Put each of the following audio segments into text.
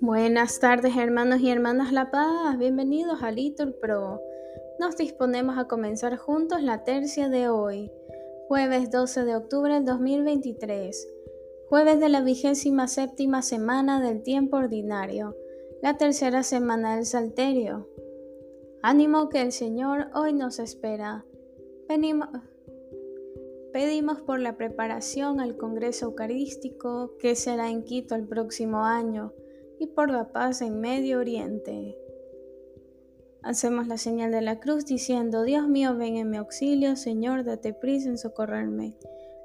Buenas tardes hermanos y hermanas La Paz, bienvenidos a Little Pro. Nos disponemos a comenzar juntos la tercia de hoy, jueves 12 de octubre del 2023, jueves de la vigésima séptima semana del tiempo ordinario, la tercera semana del Salterio. Ánimo que el Señor hoy nos espera. Venimos, pedimos por la preparación al Congreso Eucarístico que será en Quito el próximo año y por la paz en Medio Oriente. Hacemos la señal de la cruz diciendo, Dios mío, ven en mi auxilio, Señor, date prisa en socorrerme.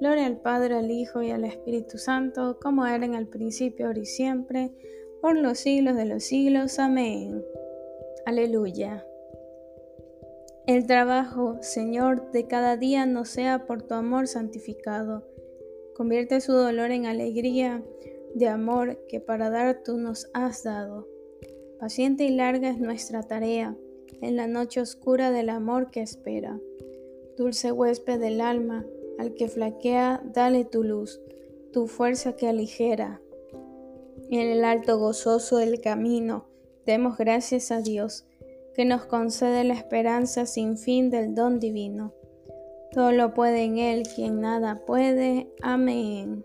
Gloria al Padre, al Hijo y al Espíritu Santo, como era en el principio, ahora y siempre, por los siglos de los siglos. Amén. Aleluya. El trabajo, Señor, de cada día no sea por tu amor santificado. Convierte su dolor en alegría de amor que para dar tú nos has dado. Paciente y larga es nuestra tarea en la noche oscura del amor que espera. Dulce huésped del alma, al que flaquea, dale tu luz, tu fuerza que aligera. En el alto gozoso del camino, demos gracias a Dios, que nos concede la esperanza sin fin del don divino. Todo lo puede en Él, quien nada puede. Amén.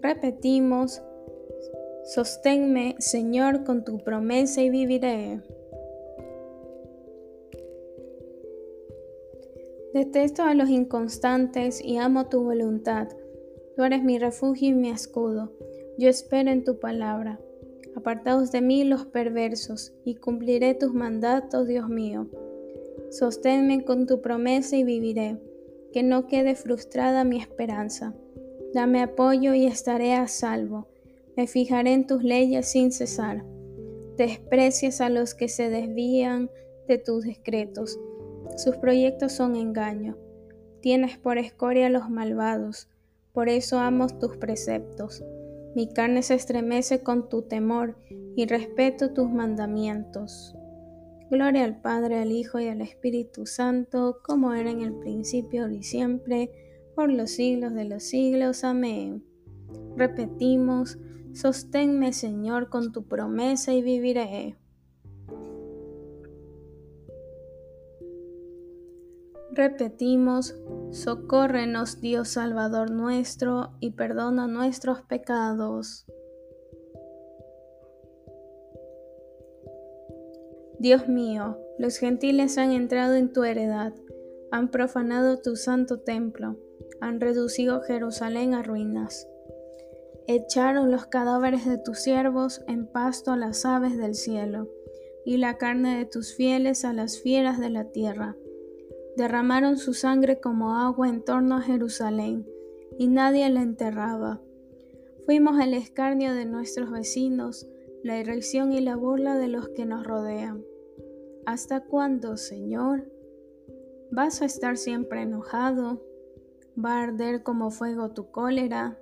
Repetimos, sosténme, Señor, con tu promesa y viviré. Detesto a los inconstantes y amo tu voluntad. Tú eres mi refugio y mi escudo. Yo espero en tu palabra. Apartaos de mí los perversos, y cumpliré tus mandatos, Dios mío. Sosténme con tu promesa y viviré, que no quede frustrada mi esperanza. Dame apoyo y estaré a salvo. Me fijaré en tus leyes sin cesar. Desprecias a los que se desvían de tus decretos. Sus proyectos son engaño. Tienes por escoria a los malvados. Por eso amo tus preceptos. Mi carne se estremece con tu temor y respeto tus mandamientos. Gloria al Padre, al Hijo y al Espíritu Santo, como era en el principio y siempre por los siglos de los siglos. Amén. Repetimos, sosténme Señor con tu promesa y viviré. Repetimos, socórrenos Dios Salvador nuestro y perdona nuestros pecados. Dios mío, los gentiles han entrado en tu heredad, han profanado tu santo templo han reducido Jerusalén a ruinas. Echaron los cadáveres de tus siervos en pasto a las aves del cielo, y la carne de tus fieles a las fieras de la tierra. Derramaron su sangre como agua en torno a Jerusalén, y nadie la enterraba. Fuimos el escarnio de nuestros vecinos, la irrisión y la burla de los que nos rodean. ¿Hasta cuándo, Señor? ¿Vas a estar siempre enojado? va a arder como fuego tu cólera.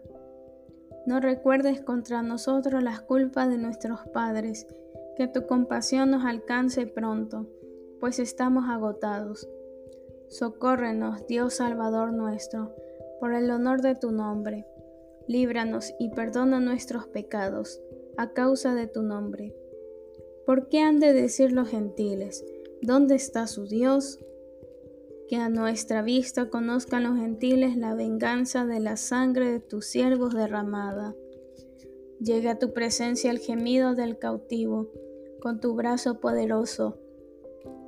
No recuerdes contra nosotros las culpas de nuestros padres, que tu compasión nos alcance pronto, pues estamos agotados. Socórrenos, Dios Salvador nuestro, por el honor de tu nombre. Líbranos y perdona nuestros pecados, a causa de tu nombre. ¿Por qué han de decir los gentiles, ¿dónde está su Dios? que a nuestra vista conozcan los gentiles la venganza de la sangre de tus siervos derramada. Llegue a tu presencia el gemido del cautivo, con tu brazo poderoso.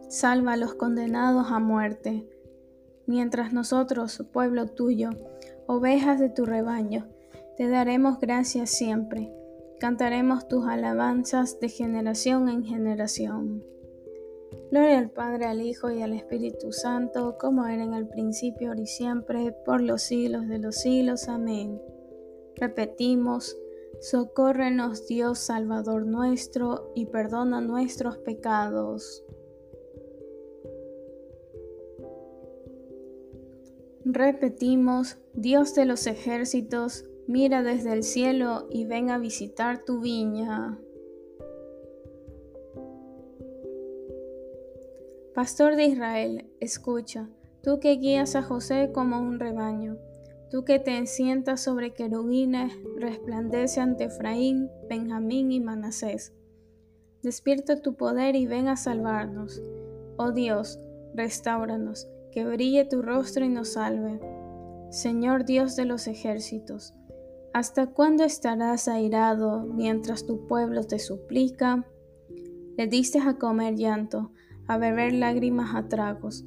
Salva a los condenados a muerte, mientras nosotros, pueblo tuyo, ovejas de tu rebaño, te daremos gracias siempre. Cantaremos tus alabanzas de generación en generación. Gloria al Padre, al Hijo y al Espíritu Santo, como era en el principio, ahora y siempre, por los siglos de los siglos. Amén. Repetimos, socórrenos Dios Salvador nuestro, y perdona nuestros pecados. Repetimos, Dios de los ejércitos, mira desde el cielo y ven a visitar tu viña. Pastor de Israel, escucha, tú que guías a José como un rebaño, tú que te sientas sobre querubines, resplandece ante Efraín, Benjamín y Manasés. Despierta tu poder y ven a salvarnos. Oh Dios, restauranos, que brille tu rostro y nos salve. Señor Dios de los ejércitos, ¿hasta cuándo estarás airado mientras tu pueblo te suplica? Le diste a comer llanto, a beber lágrimas a tragos.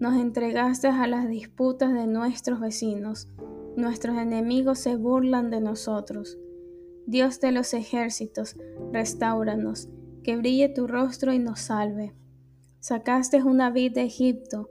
Nos entregaste a las disputas de nuestros vecinos. Nuestros enemigos se burlan de nosotros. Dios de los ejércitos, restauranos, que brille tu rostro y nos salve. Sacaste una vid de Egipto,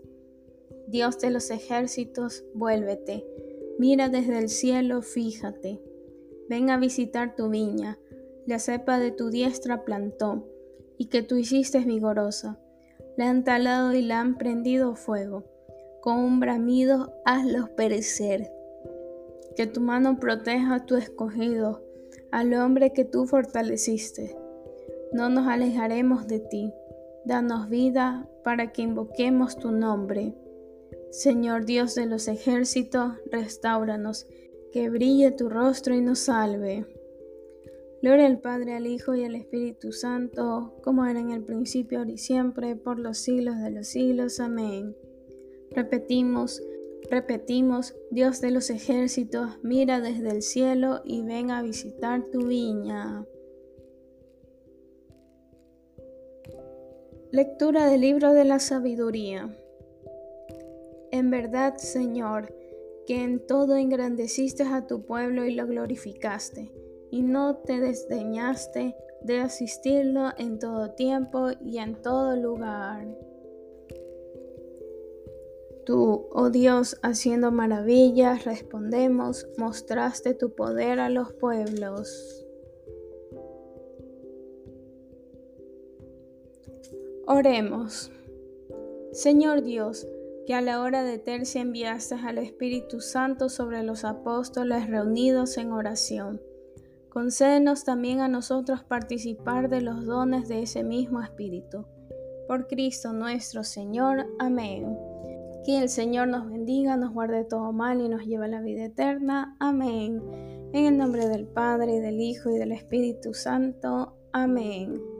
Dios de los ejércitos, vuélvete, mira desde el cielo, fíjate. Ven a visitar tu viña, la cepa de tu diestra plantó, y que tú hiciste vigorosa. La han talado y la han prendido fuego. Con un bramido hazlos perecer. Que tu mano proteja a tu escogido, al hombre que tú fortaleciste. No nos alejaremos de ti. Danos vida para que invoquemos tu nombre. Señor Dios de los ejércitos, restauranos, que brille tu rostro y nos salve. Gloria al Padre, al Hijo y al Espíritu Santo, como era en el principio, ahora y siempre, por los siglos de los siglos. Amén. Repetimos, repetimos, Dios de los ejércitos, mira desde el cielo y ven a visitar tu viña. Lectura del libro de la sabiduría. En verdad, Señor, que en todo engrandeciste a tu pueblo y lo glorificaste y no te desdeñaste de asistirlo en todo tiempo y en todo lugar. Tú, oh Dios, haciendo maravillas, respondemos, mostraste tu poder a los pueblos. Oremos. Señor Dios, que a la hora de tercia enviaste al Espíritu Santo sobre los apóstoles reunidos en oración Concédenos también a nosotros participar de los dones de ese mismo Espíritu. Por Cristo nuestro Señor. Amén. Que el Señor nos bendiga, nos guarde todo mal y nos lleve a la vida eterna. Amén. En el nombre del Padre, del Hijo y del Espíritu Santo. Amén.